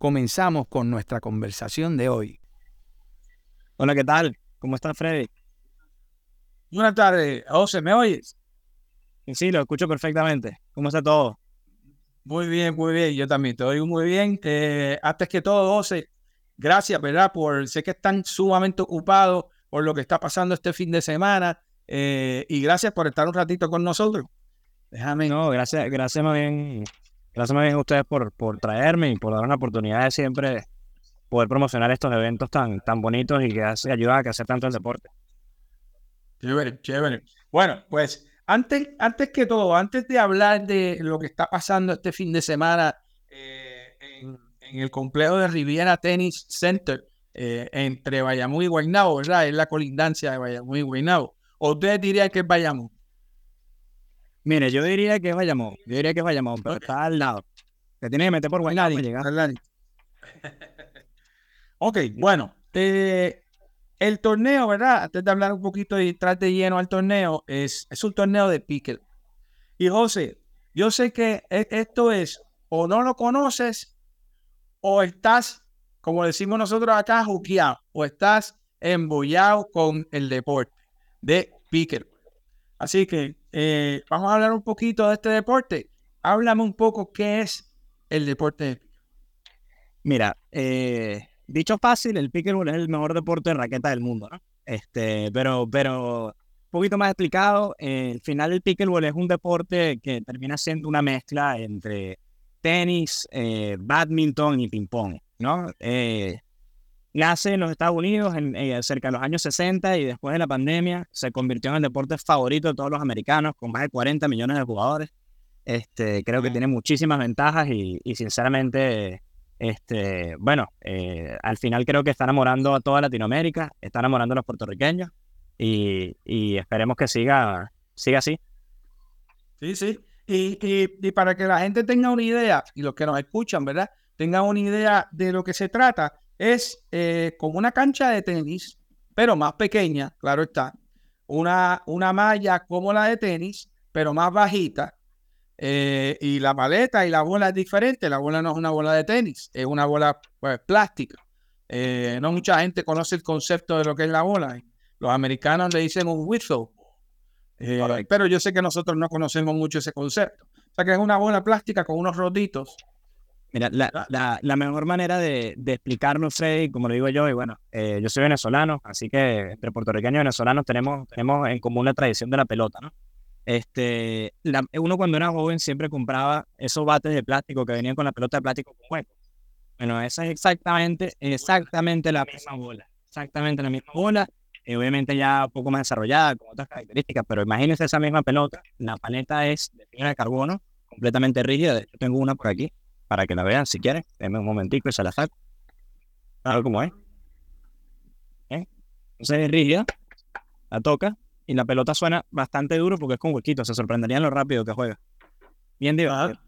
comenzamos con nuestra conversación de hoy. Hola, ¿qué tal? ¿Cómo estás, Freddy? Buenas tardes, José, ¿me oyes? Sí, lo escucho perfectamente. ¿Cómo está todo? Muy bien, muy bien. Yo también te oigo muy bien. Eh, antes que todo, José, gracias, ¿verdad? Por sé que están sumamente ocupados por lo que está pasando este fin de semana eh, y gracias por estar un ratito con nosotros. Déjame. No, gracias, gracias más bien Gracias a ustedes por, traerme y por dar una oportunidad de siempre poder promocionar estos eventos tan, tan bonitos y que hace, ayuda a que hacer tanto el deporte. Chévere, chévere. Bueno, pues antes, antes que todo, antes de hablar de lo que está pasando este fin de semana eh, en, el complejo de Riviera Tennis Center eh, entre Bayamón y Guaynabo, ¿verdad? Es la colindancia de Bayamón y Guaynabo. ¿O ustedes dirían que es Bayamón? Mire, yo diría que es Bayamón. Yo diría que es Bayamón, pero está al lado. Te tiene que meter por Guaynabo llegar. ok, bueno. Eh, el torneo, ¿verdad? Antes de hablar un poquito y entrar de lleno al torneo, es, es un torneo de pickle. Y José, yo sé que e, esto es o no lo conoces o estás, como decimos nosotros acá, juqueado o estás embollado con el deporte de pickle. Así que eh, vamos a hablar un poquito de este deporte. Háblame un poco qué es el deporte Mira, eh, dicho fácil, el pickleball es el mejor deporte de raqueta del mundo, ¿no? Este, pero, pero un poquito más explicado, eh, al final el pickleball es un deporte que termina siendo una mezcla entre tenis, badminton y ping pong, ¿no? Nace en los Estados Unidos en, eh, cerca de los años 60 y después de la pandemia se convirtió en el deporte favorito de todos los americanos con más de 40 millones de jugadores. Este, creo que tiene muchísimas ventajas y, sinceramente, este, bueno, eh, al final creo que está enamorando a toda Latinoamérica, está enamorando a los puertorriqueños y, esperemos que siga, siga así. Sí, sí. Y, y, para que la gente tenga una idea, y los que nos escuchan, ¿verdad? Tengan una idea de lo que se trata, es eh, como una cancha de tenis, pero más pequeña, claro está. Una, una malla como la de tenis, pero más bajita. Eh, y la paleta y la bola es diferente. La bola no es una bola de tenis, es una bola pues, plástica. Eh, no mucha gente conoce el concepto de lo que es la bola. Los americanos le dicen un whistle. pero yo sé que nosotros no conocemos mucho ese concepto. O sea que es una bola plástica con unos rotitos Mira, la, mejor manera de, de, explicarlo, Freddy, como lo digo yo, y bueno, eh, yo soy venezolano, así que entre puertorriqueños y venezolanos tenemos, tenemos en común la tradición de la pelota, ¿no? Este, uno cuando era joven siempre compraba esos bates de plástico que venían con la pelota de plástico con huecos. Bueno, esa es exactamente, exactamente la misma bola, exactamente la misma bola, eh, obviamente ya un poco más desarrollada, con otras características, pero imagínense esa misma pelota, la paleta es de fibra de carbono, completamente rígida, hecho tengo una por aquí, para que la vean si quieren. Denme un momentico y se la saco. Claro como es. ¿Eh? Entonces es rígida, la toca y la pelota suena bastante duro porque es con huequitos. Se sorprenderían lo rápido que juega. Bien divertido.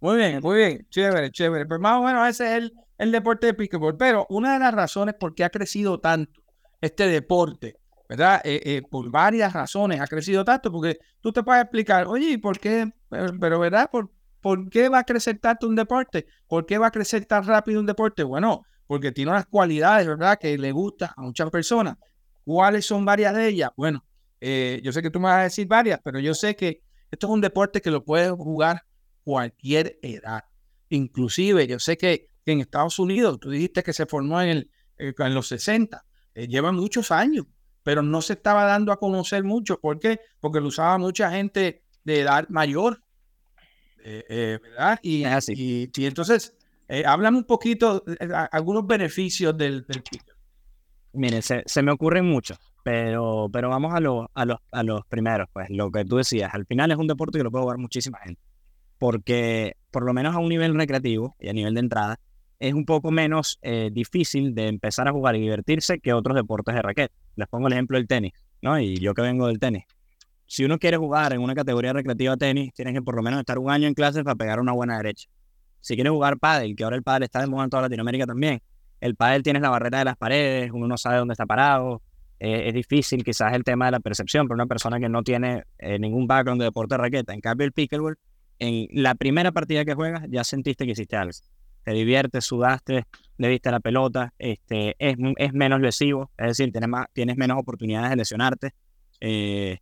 Muy bien, muy bien. Chévere, chévere. Pues más o menos ese es el, el deporte de pickleball. Pero una de las razones por qué ha crecido tanto este deporte, ¿verdad? Eh, eh, por varias razones ha crecido tanto, porque tú te puedes explicar, oye, ¿por qué? Pero, ¿verdad? Por, ¿Por qué va a crecer tanto un deporte? ¿Por qué va a crecer tan rápido un deporte? Bueno, porque tiene unas cualidades, ¿verdad? Que le gusta a muchas personas. ¿Cuáles son varias de ellas? Bueno, eh, yo sé que tú me vas a decir varias, pero yo sé que esto es un deporte que lo puede jugar cualquier edad. Inclusive, yo sé que, en Estados Unidos, tú dijiste que se formó en, el, eh, en los 60, eh, lleva muchos años, pero no se estaba dando a conocer mucho. ¿Por qué? Porque lo usaba mucha gente de edad mayor, ¿verdad? Y, y, y, entonces, eh, háblame un poquito, eh, algunos beneficios del, del Miren, se, se, me ocurren muchos, pero, pero vamos a, lo, a, los, a los primeros, pues lo que tú decías, al final es un deporte que lo puede jugar muchísima gente, porque por lo menos a un nivel recreativo y a nivel de entrada, es un poco menos eh, difícil de empezar a jugar y divertirse que otros deportes de raqueta. Les pongo el ejemplo del tenis, ¿no? Y yo que vengo del tenis. Si uno quiere jugar en una categoría recreativa de tenis, tienes que por lo menos estar un año en clases para pegar una buena derecha. Si quieres jugar pádel, que ahora el pádel está de moda en toda Latinoamérica también, el pádel tienes la barrera de las paredes, uno no sabe dónde está parado, eh, es difícil quizás el tema de la percepción para una persona que no tiene eh, ningún background de deporte de raqueta. En cambio, el pickleball, en la primera partida que juegas ya sentiste que hiciste algo te diviertes, sudaste, le diste la pelota, este, es, es menos lesivo, es decir, tienes, más, tienes menos oportunidades de lesionarte. Eh,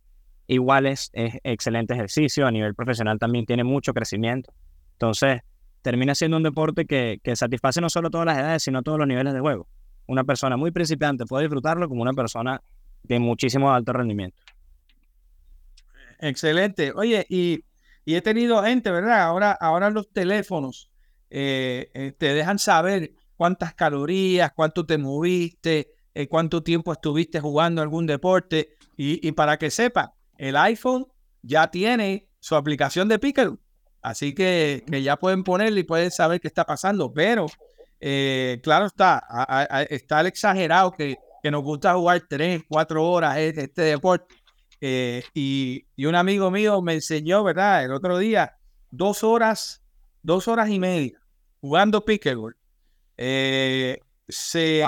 igual es, excelente ejercicio, a nivel profesional también tiene mucho crecimiento. Entonces, termina siendo un deporte que, que satisface no solo todas las edades, sino todos los niveles de juego. Una persona muy principiante puede disfrutarlo como una persona de muchísimo alto rendimiento. Excelente. Oye, y, y he tenido gente, ¿verdad? Ahora, ahora los teléfonos eh, eh, te dejan saber cuántas calorías, cuánto te moviste, eh, cuánto tiempo estuviste jugando algún deporte. Y, para que sepa, el iPhone ya tiene su aplicación de Pickle. Así que, ya pueden ponerle y pueden saber qué está pasando. Pero, claro está, está el exagerado que, que, nos gusta jugar tres, cuatro horas este deporte. y, y un amigo mío me enseñó, ¿verdad? El otro día, dos horas dos horas y media jugando pickleball, eh, se,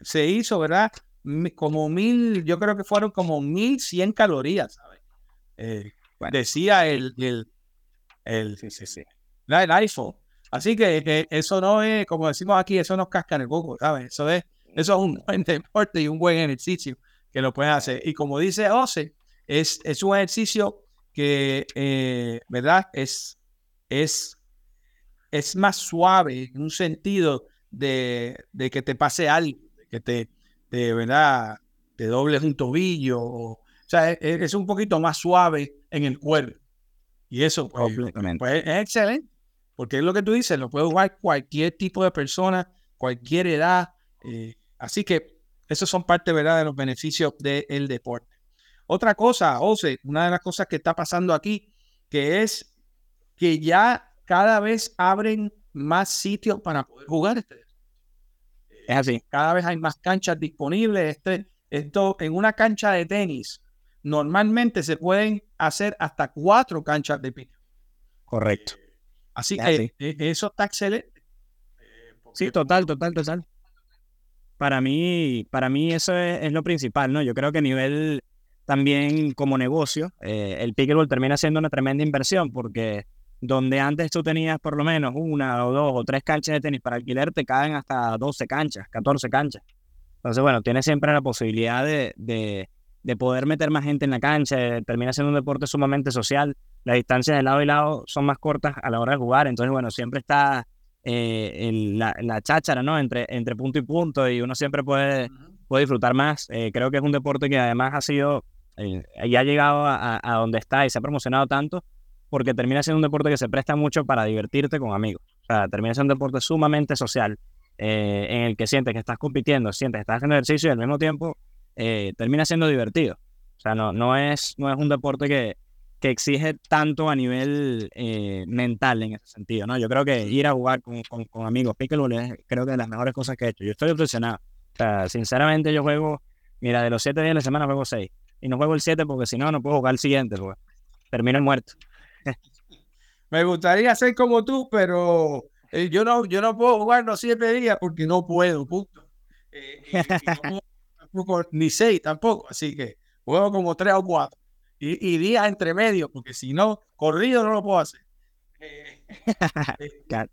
se hizo, ¿verdad? Como mil, yo creo que fueron como mil cien calorías, ¿sabes? Eh, decía el, el, el, sí, sí, sí. el iPhone. Así que, eso no es, como decimos aquí, eso no es casca en el coco, ¿sabes? Eso es, eso es un buen deporte y un buen ejercicio que lo pueden hacer. Y como dice Ose, es, es un ejercicio que, eh, ¿verdad? Es es, es más suave en un sentido de, que te pase algo, que te, de verdad, te dobles un tobillo. O, sea, e, e, es, un poquito más suave en el cuerpo. Y eso pues, pues, es excelente, porque es lo que tú dices, lo puede jugar cualquier tipo de persona, cualquier edad. Eh, así que esos son parte ¿verdad? de los beneficios del deporte. Otra cosa, Ose, una de las cosas que está pasando aquí, que es que ya cada vez abren más sitios para poder jugar este. Es así. Cada vez hay más canchas disponibles. Este, esto en una cancha de tenis, normalmente se pueden hacer hasta cuatro canchas de pino. Correcto. Así que e, eso está excelente. Sí, total, total, total. Para mí, para mí eso es, lo principal, ¿no? Yo creo que a nivel también como negocio, eh, el pickleball termina siendo una tremenda inversión porque donde antes tú tenías por lo menos una o dos o tres canchas de tenis para alquiler, te caen hasta 12 canchas, 14 canchas. Entonces, bueno, tienes siempre la posibilidad de, de, poder meter más gente en la cancha, termina siendo un deporte sumamente social, las distancias de lado y lado son más cortas a la hora de jugar, entonces, bueno, siempre está eh, la, la, cháchara, ¿no? Entre, entre punto y punto y uno siempre puede, puede disfrutar más. Eh, creo que es un deporte que además ha sido, eh, ya ha llegado a, a donde está y se ha promocionado tanto porque termina siendo un deporte que se presta mucho para divertirte con amigos. O sea, termina siendo un deporte sumamente social, eh, en el que sientes que estás compitiendo, sientes que estás haciendo ejercicio y al mismo tiempo eh, termina siendo divertido. O sea, no, no, es, no es un deporte que, que exige tanto a nivel eh, mental en ese sentido, ¿no? Yo creo que ir a jugar con, con, amigos pickleball es creo que de las mejores cosas que he hecho. Yo estoy obsesionado. O sea, sinceramente yo juego, mira, de los siete días de la semana juego seis. Y no juego el siete porque si no, no puedo jugar el siguiente, porque termino muerto. Me gustaría ser como tú, pero eh, yo, no, yo no puedo jugar los siete días porque no puedo, punto. Eh, ni seis tampoco, así que juego como tres o cuatro. Y, días entre medio, porque si no, corrido no lo puedo hacer. Eh,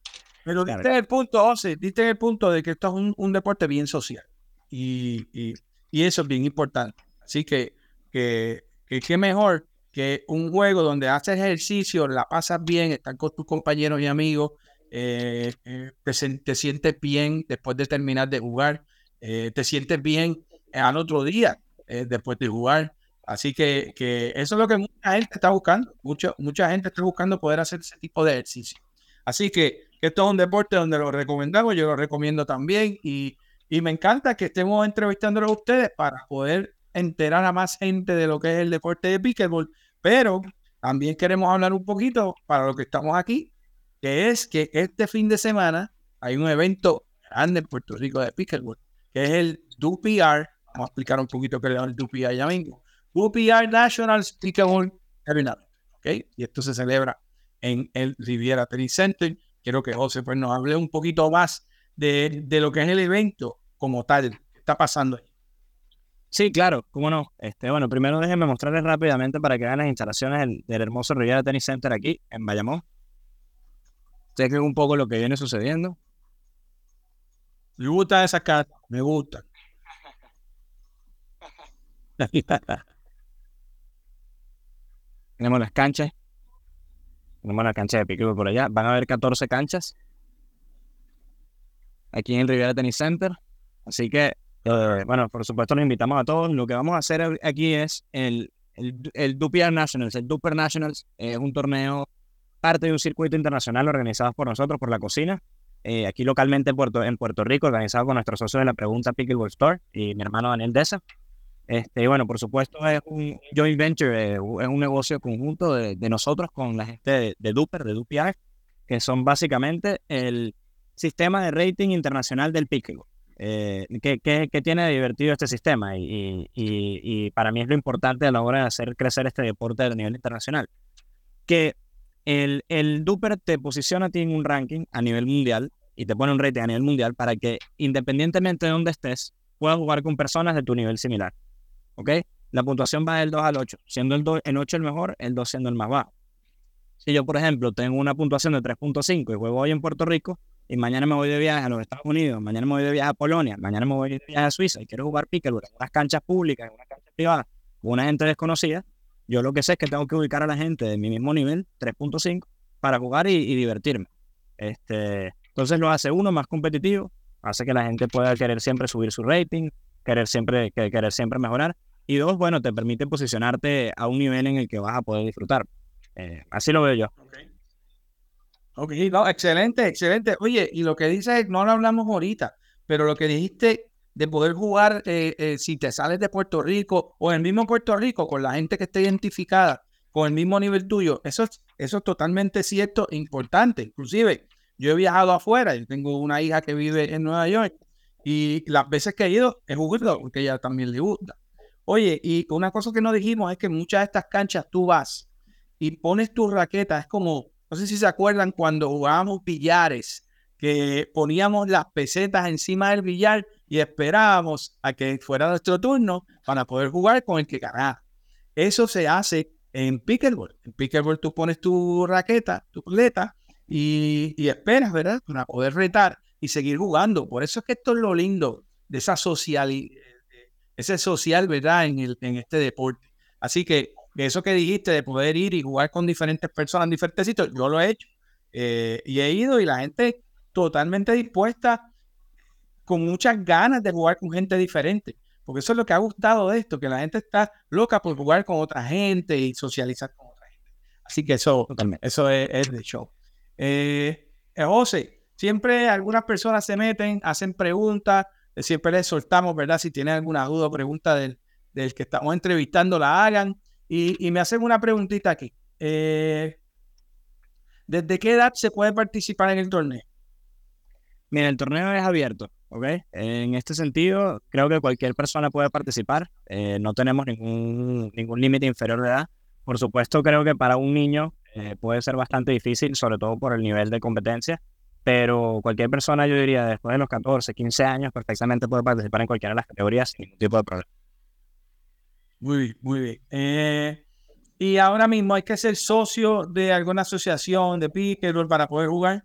pero diste el punto, José, diste el punto de que esto es un, deporte bien social. Y, y, eso es bien importante. Así que, que, que qué mejor que un juego donde haces ejercicio, la pasas bien, estás con tus compañeros y amigos, eh, eh, te, sientes bien después de terminar de jugar, eh, te sientes bien al otro día después de jugar. Así que, eso es lo que mucha gente está buscando. Mucho, mucha gente está buscando poder hacer ese tipo de ejercicio. Así que, esto es un deporte donde lo recomendamos, yo lo recomiendo también y, y me encanta que estemos entrevistándolo a ustedes para poder enterar a más gente de lo que es el deporte de pickleball pero también queremos hablar un poquito para lo que estamos aquí, que es que este fin de semana hay un evento grande en Puerto Rico de pickleball, que es el DUPR. Vamos a explicar un poquito qué es el DUPR ya mismo. DUPR National Pickleball Tournament. ¿ok? Y esto se celebra en el Riviera Tennis Center. Quiero que José pues, nos hable un poquito más de, de lo que es el evento como tal, que está pasando ahí. Sí, claro, cómo no. Este, bueno, primero déjenme mostrarles rápidamente para que vean las instalaciones del, hermoso Riviera Tennis Center aquí en Bayamón. Chequen un poco lo que viene sucediendo. Me gustan esas cartas, me gustan. Tenemos las canchas. Tenemos la cancha de pickleball por allá. Van a haber 14 canchas aquí en el Riviera Tennis Center. Así que, bueno, por supuesto nos invitamos a todos. Lo que vamos a hacer aquí es el, el, el DUPR Nationals. El DUPR Nationals es un torneo, parte de un circuito internacional organizado por nosotros, por la cocina. Eh, aquí localmente en Puerto, en Puerto Rico, organizado con nuestros socios de la Pregunta Pickleball Store y mi hermano Daniel Deza. Este, y bueno, por supuesto es un joint venture, eh, es un negocio conjunto de, de, nosotros con la gente de, de Duper, de DUPR, que son básicamente el sistema de rating internacional del pickleball. Eh, ¿qué, qué, tiene de divertido este sistema? Y, y, y, para mí es lo importante a la hora de hacer crecer este deporte a nivel internacional. Que el, el Duper te posiciona a ti en un ranking a nivel mundial y te pone un rating a nivel mundial para que independientemente de donde estés, puedas jugar con personas de tu nivel similar. ¿Ok? La puntuación va del 2 al 8, siendo el, 2, el 8 el mejor, el 2 siendo el más bajo. Si yo, por ejemplo, tengo una puntuación de 3.5 y juego hoy en Puerto Rico, y mañana me voy de viaje a los Estados Unidos, mañana me voy de viaje a Polonia, mañana me voy de viaje a Suiza y quiero jugar pickleball en unas canchas públicas, en unas canchas privadas, con una gente desconocida, yo lo que sé es que tengo que ubicar a la gente de mi mismo nivel, 3.5, para jugar y, y, divertirme. Este, entonces lo hace uno más competitivo, hace que la gente pueda querer siempre subir su rating, querer siempre, querer siempre mejorar. Y dos, bueno, te permite posicionarte a un nivel en el que vas a poder disfrutar. Eh, así lo veo yo. Okay. Ok, no, excelente, excelente. Oye, y lo que dices, no lo hablamos ahorita, pero lo que dijiste de poder jugar, eh, eh, si te sales de Puerto Rico o el mismo Puerto Rico, con la gente que esté identificada con el mismo nivel tuyo, eso es, eso es totalmente cierto e importante. Inclusive, yo he viajado afuera, yo tengo una hija que vive en Nueva York y las veces que he ido he jugado porque ella también le gusta. Oye, y una cosa que no dijimos es que muchas de estas canchas tú vas y pones tu raqueta, es como no sé si se acuerdan cuando jugábamos billares, que poníamos las pesetas encima del billar y esperábamos a que fuera nuestro turno para poder jugar con el que ganara. Eso se hace en pickleball. En pickleball tú pones tu raqueta, tu paleta y, y esperas, ¿verdad? Para poder retar y seguir jugando. Por eso es que esto es lo lindo de esa social, ese social, ¿verdad? En, el, en este deporte. Así que eso que dijiste de poder ir y jugar con diferentes personas en diferentes sitios, yo lo he hecho. Eh, y he ido y la gente totalmente dispuesta, con muchas ganas de jugar con gente diferente. Porque eso es lo que ha gustado de esto, que la gente está loca por jugar con otra gente y socializar con otra gente. Así que eso, totalmente. eso es, es de show. Eh, José, siempre algunas personas se meten, hacen preguntas, siempre les soltamos, ¿verdad? Si tienen alguna duda o pregunta del, del que estamos entrevistando, la hagan. Y, y me hacen una preguntita aquí. Eh, ¿Desde qué edad se puede participar en el torneo? Mira, el torneo es abierto, ¿ok? En este sentido, creo que cualquier persona puede participar. Eh, no tenemos ningún, ningún límite inferior de edad. Por supuesto, creo que para un niño eh, puede ser bastante difícil, sobre todo por el nivel de competencia. Pero cualquier persona, yo diría, después de los 14, 15 años, perfectamente puede participar en cualquiera de las categorías sin ningún tipo de problema. Muy bien, muy bien. Eh, y ahora mismo hay que ser socio de alguna asociación de pickleball para poder jugar.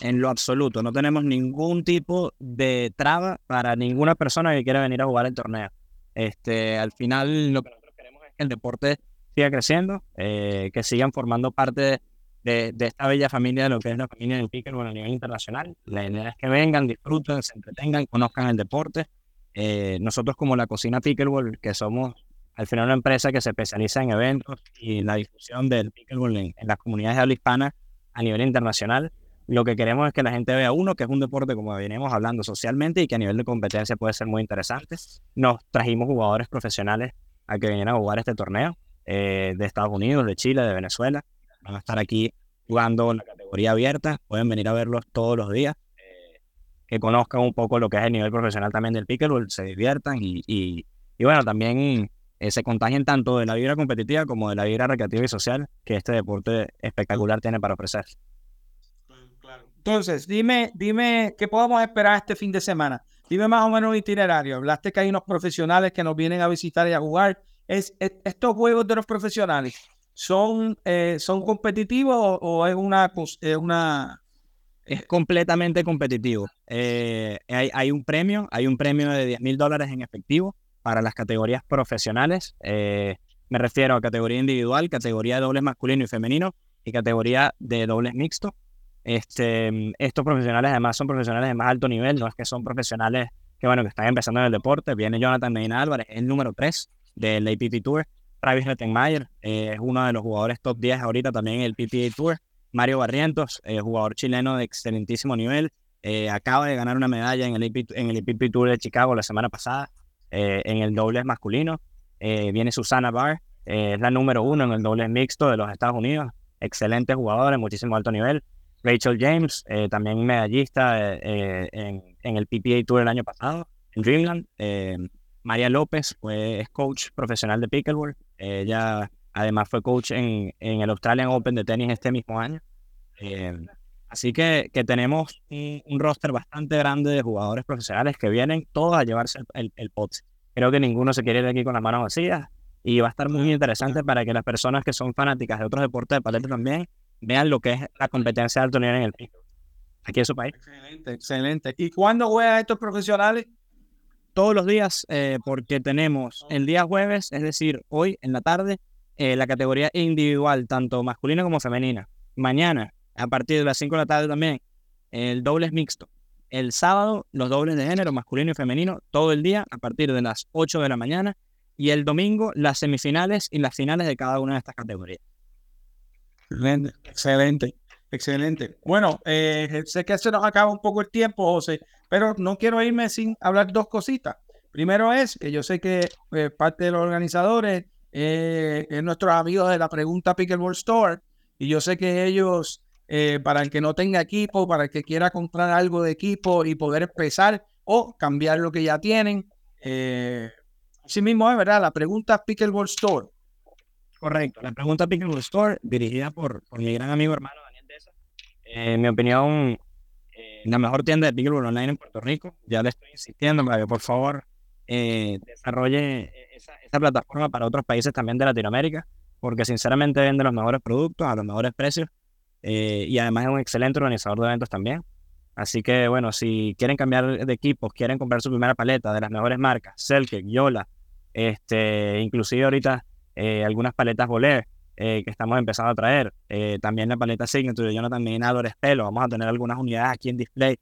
En lo absoluto, no tenemos ningún tipo de traba para ninguna persona que quiera venir a jugar el torneo. Este, al final, lo que nosotros queremos es que el deporte siga creciendo, eh, que sigan formando parte de, de, esta bella familia de lo que es la familia del pickleball a nivel internacional. La idea es que vengan, disfruten, se entretengan, conozcan el deporte. Eh, nosotros como la cocina pickleball, que somos al final una empresa que se especializa en eventos y la difusión del pickleball en, las comunidades de habla hispana a nivel internacional. Lo que queremos es que la gente vea, uno, que es un deporte, como venimos hablando socialmente, y que a nivel de competencia puede ser muy interesante. Nos trajimos jugadores profesionales a que vinieran a jugar este torneo eh, de Estados Unidos, de Chile, de Venezuela. Van a estar aquí jugando en la categoría abierta. Pueden venir a verlos todos los días. que conozcan un poco lo que es el nivel profesional también del pickleball, se diviertan y bueno, también eh, se contagien tanto de la vida competitiva como de la vida recreativa y social que este deporte espectacular tiene para ofrecer. Entonces, dime, dime qué podemos esperar este fin de semana. Dime más o menos un itinerario. Hablaste que hay unos profesionales que nos vienen a visitar y a jugar. ¿Es, estos juegos de los profesionales son, eh, son competitivos o, es una, es una es completamente competitivo. Eh, hay, hay, un premio, hay un premio de 10 mil dólares en efectivo para las categorías profesionales. Eh, me refiero a categoría individual, categoría de dobles masculino y femenino y categoría de dobles mixto. Este, estos profesionales además son profesionales de más alto nivel, no es que son profesionales que, bueno, que están empezando en el deporte. Viene Jonathan Medina Álvarez, el número 3 del APP Tour. Travis Rettenmeier eh, es uno de los jugadores top 10 ahorita también en el PPA Tour. Mario Barrientos, eh, jugador chileno de excelentísimo nivel, acaba de ganar una medalla en el, en el APP Tour de Chicago la semana pasada. Eh, en el doble masculino. Eh, viene Susana Barr, eh, es la número uno en el doble mixto de los Estados Unidos. Excelente jugador, muchísimo alto nivel. Rachel James, también medallista en, en, el PPA Tour el año pasado, en Dreamland. María López fue, es coach profesional de pickleball. Ella además fue coach en, en el Australian Open de tenis este mismo año. Así que, que tenemos un, roster bastante grande de jugadores profesionales que vienen todos a llevarse el, el, pot. Creo que ninguno se quiere ir de aquí con las manos vacías y va a estar muy interesante para que las personas que son fanáticas de otros deportes de paleta también vean lo que es la competencia de alto nivel en el pico. Aquí en su país. Excelente, excelente. ¿Y cuándo juegan estos profesionales? Todos los días, eh, porque tenemos el día jueves, es decir, hoy en la tarde, eh, la categoría individual, tanto masculina como femenina. Mañana, a partir de las 5 de la tarde también, el doble es mixto. El sábado, los dobles de género, masculino y femenino, todo el día, a partir de las 8 de la mañana. Y el domingo, las semifinales y las finales de cada una de estas categorías. Excelente, excelente. excelente. Bueno, eh, sé que se nos acaba un poco el tiempo, José, pero no quiero irme sin hablar dos cositas. Primero es que yo sé que eh, parte de los organizadores eh, es nuestros amigos de la pregunta Pickleball Store y yo sé que ellos eh, para el que no tenga equipo, para el que quiera comprar algo de equipo y poder empezar o cambiar lo que ya tienen. Eh, así mismo es, ¿verdad? La pregunta Pickleball Store. Correcto, la pregunta Pickleball Store, dirigida por, mi gran amigo hermano Daniel Deza. Eh, en mi opinión, la mejor tienda de Pickleball Online en Puerto Rico. Ya le estoy insistiendo para que por favor desarrolle esa, esa plataforma para otros países también de Latinoamérica, porque sinceramente vende los mejores productos a los mejores precios eh, y además es un excelente organizador de eventos también. Así que bueno, si quieren cambiar de equipos, quieren comprar su primera paleta de las mejores marcas, Selke, Yola, este, inclusive ahorita eh, algunas paletas Voler eh, que estamos empezando a traer, también la paleta Signature de Jonathan Minador Pelo, vamos a tener algunas unidades aquí en display.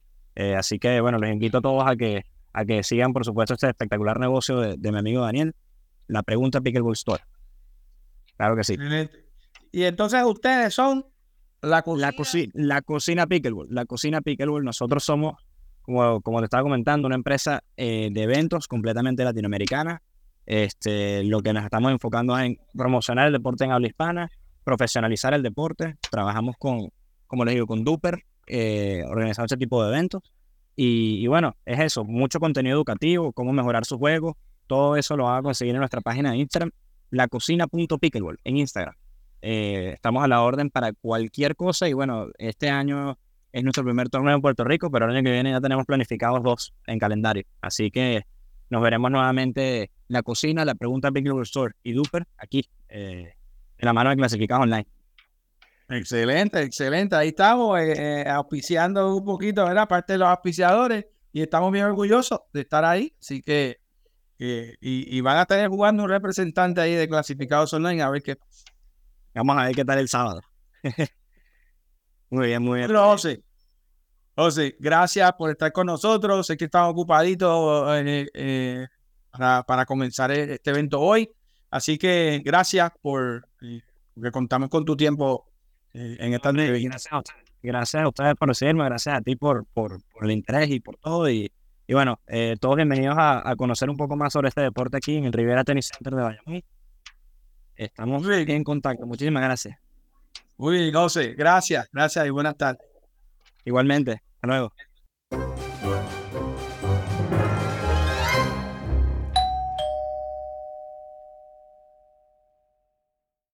así que bueno, les invito a todos a que, a que sigan por supuesto este espectacular negocio de, de mi amigo Daniel. La pregunta Pickleball Store. Claro que sí. Y entonces ustedes son la cocina. La, cocina Pickleball. La cocina Pickleball. Nosotros somos, como, como te estaba comentando, una empresa eh, de eventos completamente latinoamericana. Este, lo que nos estamos enfocando es en promocionar el deporte en habla hispana, profesionalizar el deporte. Trabajamos con, como les digo, con Duper, eh, organizando ese tipo de eventos. Y, y, bueno, es eso, mucho contenido educativo, cómo mejorar su juego. Todo eso lo van a conseguir en nuestra página de Instagram, lacocina.pickleball en Instagram. Eh, estamos a la orden para cualquier cosa y bueno, este año es nuestro primer torneo en Puerto Rico, pero el año que viene ya tenemos planificados dos en calendario. Así que nos veremos nuevamente la cocina, la pregunta Big Store y Duper aquí eh, en la mano de clasificados online. Excelente, excelente. Ahí estamos eh, auspiciando un poquito, ¿verdad? Parte de los auspiciadores y estamos bien orgullosos de estar ahí. Así que, y, y, van a tener jugando un representante ahí de clasificados online a ver qué Vamos a ver qué tal el sábado. muy bien, muy bien. José, José, gracias por estar con nosotros. Sé que estamos ocupaditos eh, eh, para, comenzar e-, este evento hoy. Así que gracias por eh, que contamos con tu tiempo en esta Gracias a ustedes. Gracias a ustedes por decirme, gracias a ti por, por, el interés y por todo. Y, y bueno, todos bienvenidos a, a, conocer un poco más sobre este deporte aquí en el Rivera Tennis Center de Bayamón. Estamos bien en contacto. Muchísimas gracias. Muy bien, José. Gracias, gracias y buenas tardes. Igualmente. Hasta luego.